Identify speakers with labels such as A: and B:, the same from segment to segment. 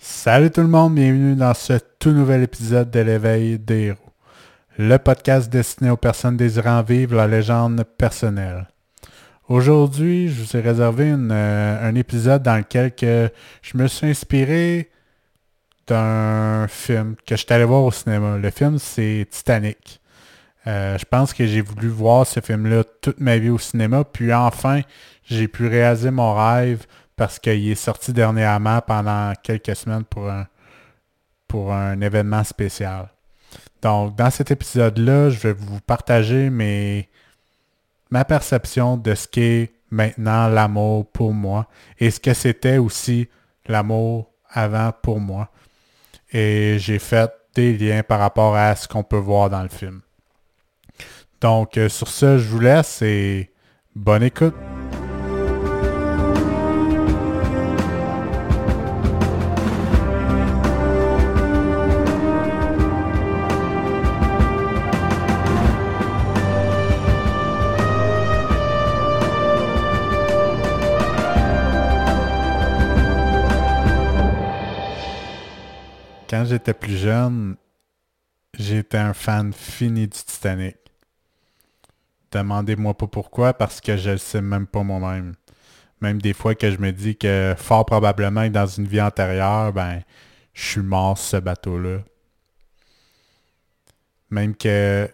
A: Salut tout le monde, bienvenue dans ce tout nouvel épisode de l'éveil des héros. Le podcast destiné aux personnes désirant vivre la légende personnelle. Aujourd'hui, je vous ai réservé euh, un épisode dans lequel je me suis inspiré d'un film que je suis allé voir au cinéma. Le film, c'est Titanic. Euh, je pense que j'ai voulu voir ce film-là toute ma vie au cinéma, puis enfin, j'ai pu réaliser mon rêve parce qu'il est sorti dernièrement pendant quelques semaines pour un, pour un événement spécial. Donc, dans cet épisode-là, je vais vous partager mes, ma perception de ce qu'est maintenant l'amour pour moi et ce que c'était aussi l'amour avant pour moi. Et j'ai fait des liens par rapport à ce qu'on peut voir dans le film. Donc, euh, sur ce, je vous laisse et bonne écoute. Plus jeune, j'étais un fan fini du Titanic. Demandez-moi pas pourquoi, parce que je le sais même pas moi-même. Même des fois que je me dis que fort probablement dans une vie antérieure, ben, je suis mort ce bateau-là. Même que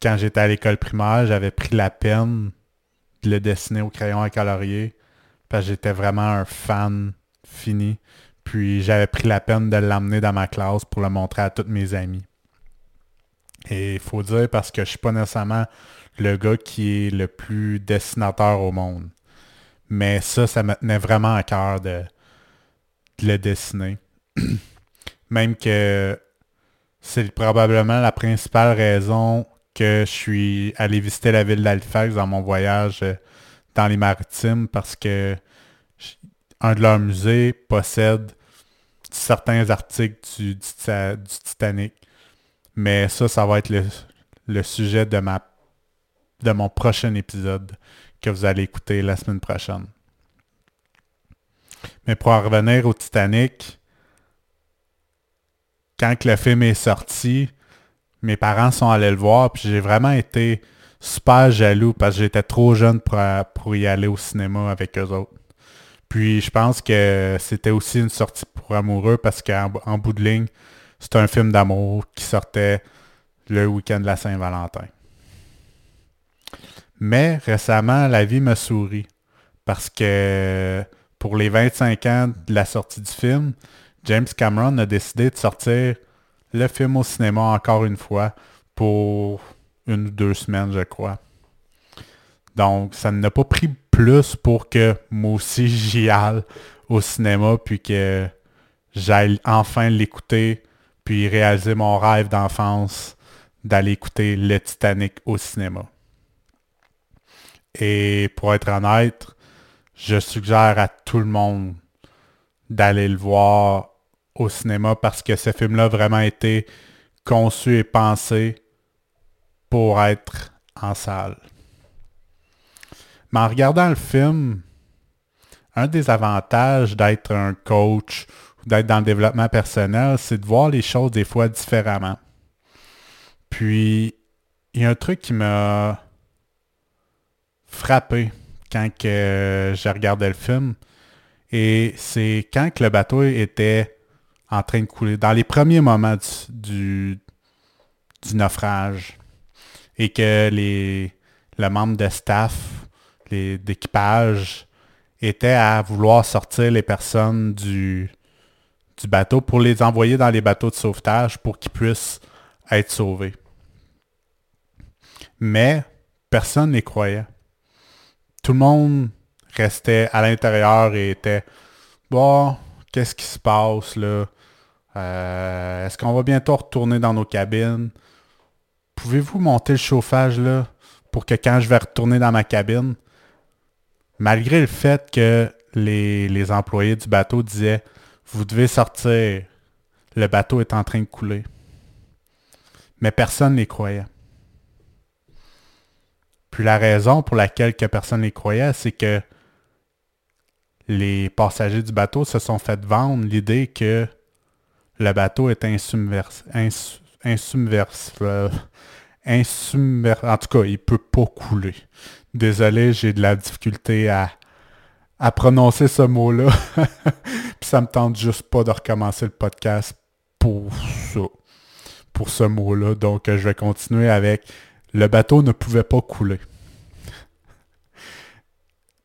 A: quand j'étais à l'école primaire, j'avais pris la peine de le dessiner au crayon à colorier. Parce que j'étais vraiment un fan fini. Puis j'avais pris la peine de l'amener dans ma classe pour le montrer à tous mes amis. Et il faut dire parce que je suis pas nécessairement le gars qui est le plus dessinateur au monde. Mais ça, ça me tenait vraiment à cœur de, le dessiner. Même que c'est probablement la principale raison que je suis allé visiter la ville d'Halifax dans mon voyage euh, dans les maritimes parce que un de leurs musées possède certains articles du, Titanic. Mais ça, ça va être le, sujet de, mon prochain épisode que vous allez écouter la semaine prochaine. Mais pour en revenir au Titanic, quand le film est sorti, mes parents sont allés le voir, puis j'ai vraiment été super jaloux parce que j'étais trop jeune pour, pour y aller au cinéma avec eux autres. Puis je pense que c'était aussi une sortie pour amoureux parce qu'en bout de ligne, c'est un film d'amour qui sortait le week-end de la Saint-Valentin. Mais récemment, la vie me sourit parce que pour les 25 ans de la sortie du film, James Cameron a décidé de sortir le film au cinéma encore une fois pour une ou deux semaines, je crois. Donc, ça n'a pas pris plus pour que moi aussi j'y aille au cinéma, puis que j'aille enfin l'écouter, puis réaliser mon rêve d'enfance d'aller écouter le Titanic au cinéma. Et pour être honnête, je suggère à tout le monde d'aller le voir au cinéma parce que ce film-là a vraiment été conçu et pensé pour être en salle. En regardant le film, un des avantages d'être un coach ou d'être dans le développement personnel, c'est de voir les choses des fois différemment. Puis, il y a un truc qui m'a frappé quand que j'ai regardé le film. Et c'est quand le bateau était en train de couler, dans les premiers moments du, naufrage. Et que le membre de staff d'équipage était à vouloir sortir les personnes du, du bateau pour les envoyer dans les bateaux de sauvetage pour qu'ils puissent être sauvés. Mais personne n'y croyait. Tout le monde restait à l'intérieur et était Bon, qu'est-ce qui se passe là? Euh, est-ce qu'on va bientôt retourner dans nos cabines? Pouvez-vous monter le chauffage là pour que quand je vais retourner dans ma cabine, malgré le fait que les, employés du bateau disaient Vous devez sortir, le bateau est en train de couler. Mais personne n'y croyait. Puis la raison pour laquelle que personne n'y croyait, c'est que les passagers du bateau se sont fait vendre l'idée que le bateau est insubmerse, euh, en tout cas, il peut pas couler. Désolé, j'ai de la difficulté à, à prononcer ce mot-là. Puis ça me tente juste pas de recommencer le podcast pour ce mot-là. Donc, je vais continuer avec le bateau ne pouvait pas couler.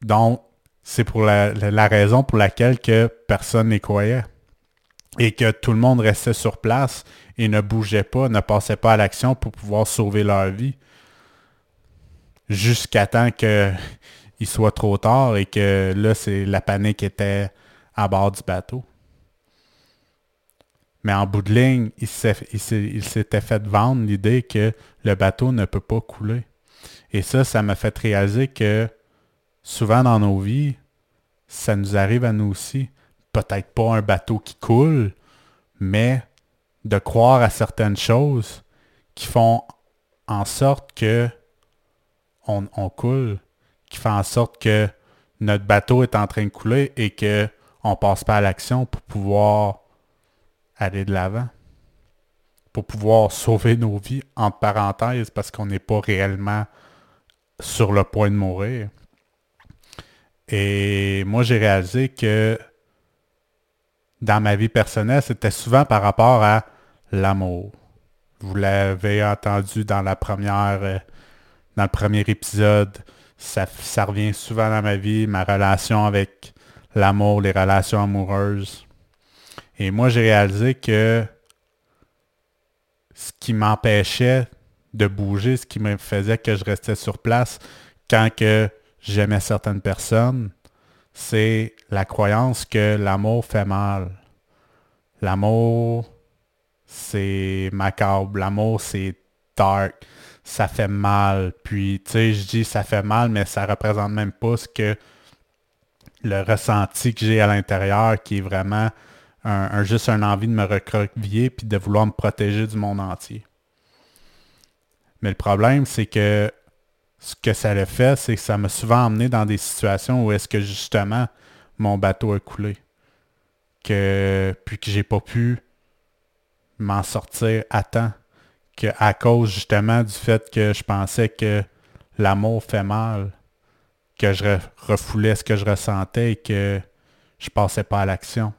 A: Donc, c'est pour la, raison pour laquelle que personne n'y croyait. Et que tout le monde restait sur place et ne bougeait pas, ne passait pas à l'action pour pouvoir sauver leur vie. Jusqu'à temps qu'il soit trop tard et que là, c'est la panique était à bord du bateau. Mais en bout de ligne, il s'était fait vendre l'idée que le bateau ne peut pas couler. Et ça, ça m'a fait réaliser que souvent dans nos vies, ça nous arrive à nous aussi. Peut-être pas un bateau qui coule, mais de croire à certaines choses qui font en sorte que on, coule, qui font en sorte que notre bateau est en train de couler et que on passe pas à l'action pour pouvoir aller de l'avant, pour pouvoir sauver nos vies, entre parenthèses, parce qu'on n'est pas réellement sur le point de mourir. Et moi, j'ai réalisé que dans ma vie personnelle, c'était souvent par rapport à l'amour. Vous l'avez entendu dans la première, euh, dans le premier épisode. Ça, revient souvent dans ma vie, ma relation avec l'amour, les relations amoureuses. Et moi, j'ai réalisé que ce qui m'empêchait de bouger, ce qui me faisait que je restais sur place quand que j'aimais certaines personnes, c'est la croyance que l'amour fait mal. L'amour, c'est macabre. L'amour, c'est dark. Ça fait mal. Puis, tu sais, je dis ça fait mal, mais ça représente même pas ce que le ressenti que j'ai à l'intérieur qui est vraiment un, juste un envie de me recroqueviller puis de vouloir me protéger du monde entier. Mais le problème, c'est que ce que ça a fait, c'est que ça m'a souvent emmené dans des situations où est-ce que justement mon bateau a coulé. Que, puis que j'ai pas pu m'en sortir à temps. Que à cause justement du fait que je pensais que l'amour fait mal, que je refoulais ce que je ressentais et que je passais pas à l'action.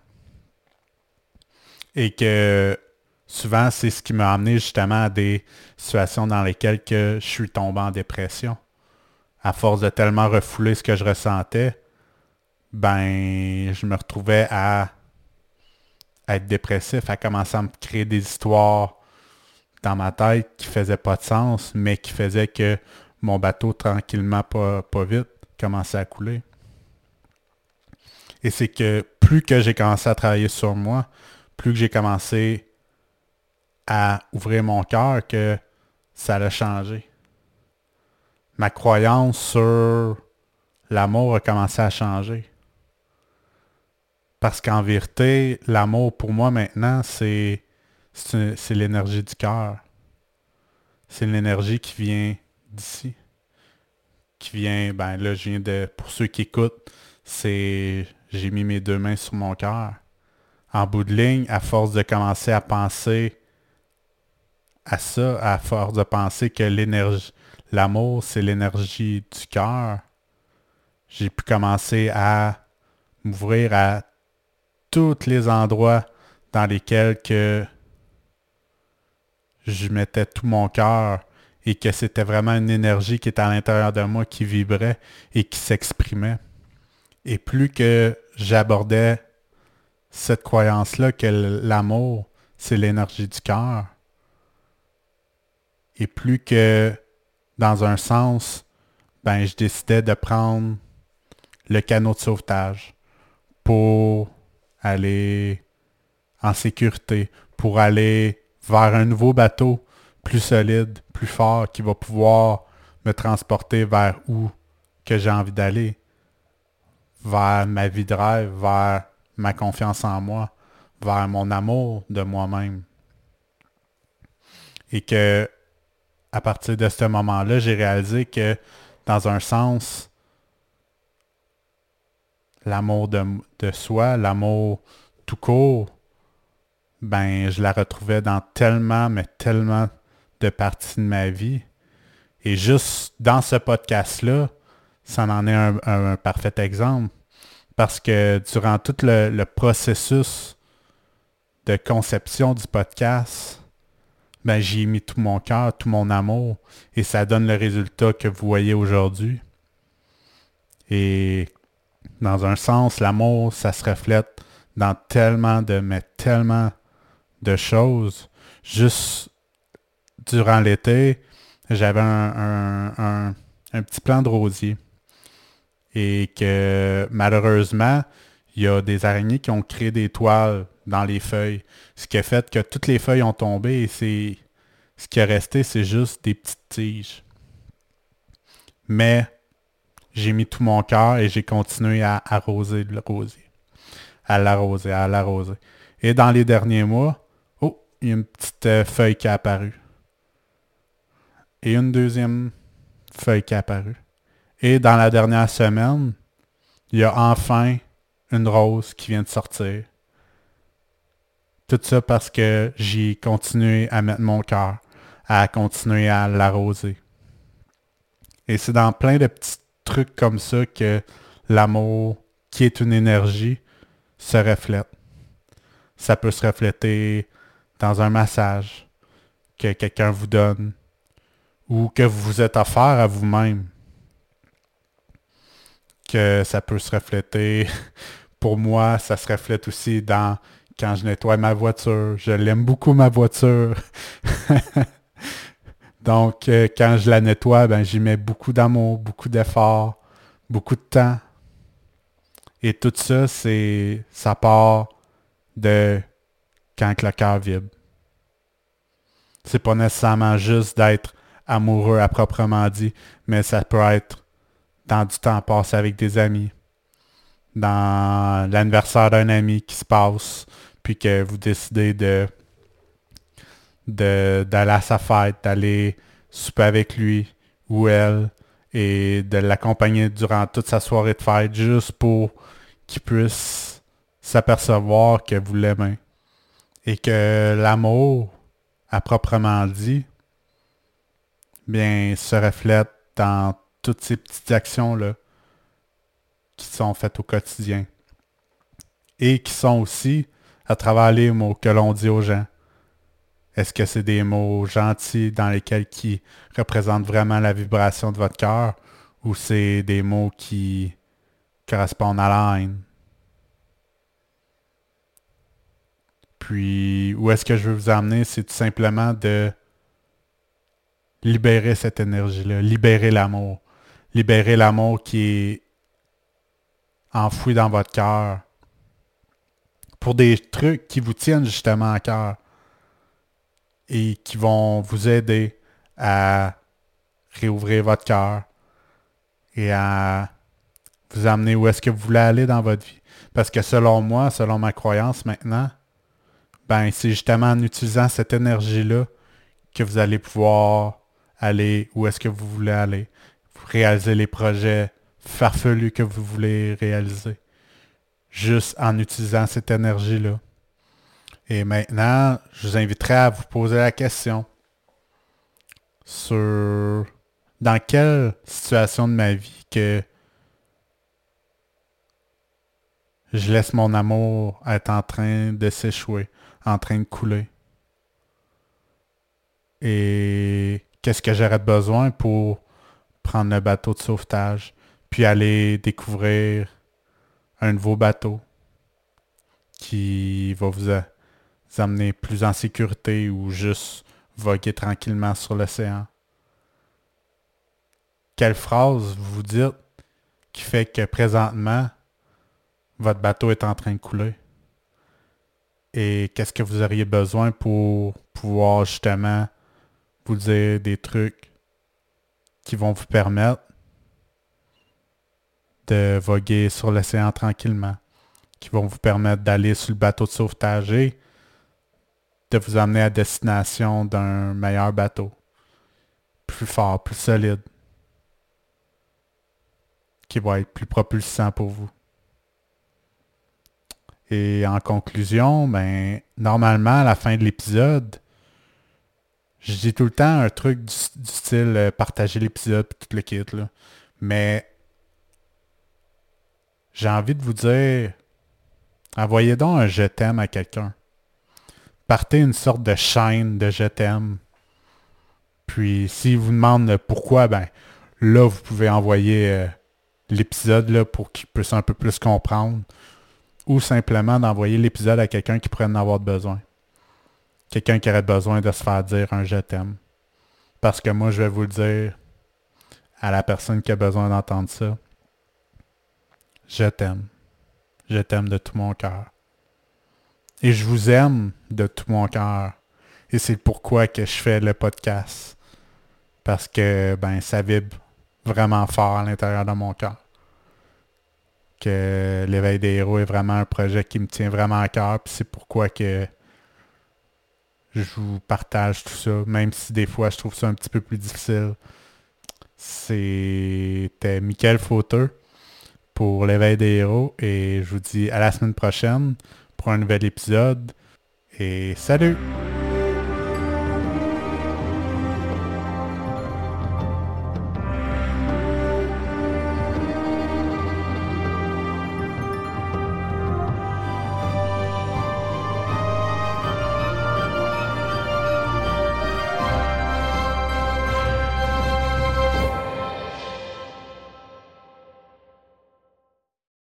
A: Et que souvent, c'est ce qui m'a amené justement à des situations dans lesquelles je suis tombé en dépression. À force de tellement refouler ce que je ressentais, ben, je me retrouvais à, être dépressif, à commencer à me créer des histoires dans ma tête qui faisaient pas de sens, mais qui faisaient que mon bateau, tranquillement, pas, pas vite, commençait à couler. Et c'est que plus que j'ai commencé à travailler sur moi, plus que j'ai commencé à ouvrir mon cœur, que ça a changé. Ma croyance sur l'amour a commencé à changer. Parce qu'en vérité, l'amour pour moi maintenant, c'est, c'est l'énergie du cœur. C'est l'énergie qui vient d'ici. Qui vient, ben là, je viens de, pour ceux qui écoutent, c'est, j'ai mis mes deux mains sur mon cœur en bout de ligne, à force de commencer à penser à ça, à force de penser que l'énergie, l'amour, c'est l'énergie du cœur, j'ai pu commencer à m'ouvrir à tous les endroits dans lesquels que je mettais tout mon cœur et que c'était vraiment une énergie qui était à l'intérieur de moi qui vibrait et qui s'exprimait. Et plus que j'abordais cette croyance-là que l'amour, c'est l'énergie du cœur. Et plus que dans un sens, ben, je décidais de prendre le canot de sauvetage pour aller en sécurité, pour aller vers un nouveau bateau plus solide, plus fort, qui va pouvoir me transporter vers où que j'ai envie d'aller, vers ma vie de rêve, vers ma confiance en moi, vers mon amour de moi-même. Et que à partir de ce moment-là, j'ai réalisé que dans un sens, l'amour de, de soi, l'amour tout court, ben je la retrouvais dans tellement, mais tellement de parties de ma vie. Et juste dans ce podcast-là, ça en est un, parfait exemple. Parce que durant tout le, processus de conception du podcast, ben, j'y ai mis tout mon cœur, tout mon amour, et ça donne le résultat que vous voyez aujourd'hui. Et dans un sens, l'amour, ça se reflète dans tellement de, mais tellement de choses. Juste durant l'été, j'avais un, petit plan de rosier. Et que malheureusement, il y a des araignées qui ont créé des toiles dans les feuilles. Ce qui a fait que toutes les feuilles ont tombé et c'est ce qui est resté, c'est juste des petites tiges. Mais j'ai mis tout mon cœur et j'ai continué à arroser le rosier. À l'arroser, à l'arroser. Et dans les derniers mois, il y a une petite euh, feuille qui a apparu et une deuxième feuille qui est apparue. Et dans la dernière semaine, il y a enfin une rose qui vient de sortir. Tout ça parce que j'ai continué à mettre mon cœur, à continuer à l'arroser. Et c'est dans plein de petits trucs comme ça que l'amour, qui est une énergie, se reflète. Ça peut se refléter dans un massage que quelqu'un vous donne, ou que vous vous êtes offert à vous-même. Que ça peut se refléter. Pour moi, ça se reflète aussi dans quand je nettoie ma voiture. Je l'aime beaucoup ma voiture. Donc, euh, quand je la nettoie, ben, j'y mets beaucoup d'amour, beaucoup d'efforts, beaucoup de temps. Et tout ça, c'est ça part de quand le cœur vibre. C'est pas nécessairement juste d'être amoureux à proprement dit, mais ça peut être dans du temps passé avec des amis, dans l'anniversaire d'un ami qui se passe, puis que vous décidez de d'aller à sa fête, d'aller souper avec lui ou elle et de l'accompagner durant toute sa soirée de fête juste pour qu'il puisse s'apercevoir que vous l'aimez et que l'amour, à proprement dit, bien, se reflète dans toutes ces petites actions-là qui sont faites au quotidien. Et qui sont aussi à travers les mots que l'on dit aux gens. Est-ce que c'est des mots gentils dans lesquels qui représentent vraiment la vibration de votre cœur ou c'est des mots qui correspondent à la haine? Puis, où est-ce que je veux vous amener? C'est tout simplement de libérer cette énergie-là, libérer l'amour. Libérer l'amour qui est enfoui dans votre cœur pour des trucs qui vous tiennent justement à cœur et qui vont vous aider à réouvrir votre cœur et à vous amener où est-ce que vous voulez aller dans votre vie. Parce que selon moi, selon ma croyance maintenant, ben c'est justement en utilisant cette énergie-là que vous allez pouvoir aller où est-ce que vous voulez aller. Réaliser les projets farfelus que vous voulez réaliser. Juste en utilisant cette énergie-là. Et maintenant, je vous inviterai à vous poser la question sur dans quelle situation de ma vie que je laisse mon amour être en train de s'échouer, en train de couler. Et qu'est-ce que j'aurais besoin pour prendre le bateau de sauvetage, puis aller découvrir un nouveau bateau qui va vous, amener plus en sécurité ou juste voguer tranquillement sur l'océan? Quelle phrase vous dites qui fait que présentement, votre bateau est en train de couler? Et qu'est-ce que vous auriez besoin pour pouvoir justement vous dire des trucs qui vont vous permettre de voguer sur l'océan tranquillement, qui vont vous permettre d'aller sur le bateau de sauvetage et de vous amener à destination d'un meilleur bateau, plus fort, plus solide, qui va être plus propulsant pour vous? Et en conclusion, ben, normalement, à la fin de l'épisode, je dis tout le temps un truc du, style euh, partager l'épisode et tout le kit. Mais j'ai envie de vous dire, envoyez donc un je t'aime à quelqu'un. Partez une sorte de chaîne de je t'aime. Puis s'il vous demande pourquoi, ben là, vous pouvez envoyer euh, l'épisode pour qu'il puisse un peu plus comprendre. Ou simplement d'envoyer l'épisode à quelqu'un qui pourrait en avoir besoin. Quelqu'un qui aurait besoin de se faire dire un je t'aime. Parce que moi, je vais vous le dire à la personne qui a besoin d'entendre ça. Je t'aime. Je t'aime de tout mon cœur. Et je vous aime de tout mon cœur. Et c'est pourquoi que je fais le podcast. Parce que ben ça vibre vraiment fort à l'intérieur de mon cœur. Que l'éveil des héros est vraiment un projet qui me tient vraiment à cœur. C'est pourquoi que je vous partage tout ça. Même si des fois je trouve ça un petit peu plus difficile. C'était Michael Fauteux pour l'éveil des héros. Et je vous dis à la semaine prochaine pour un nouvel épisode. Et salut!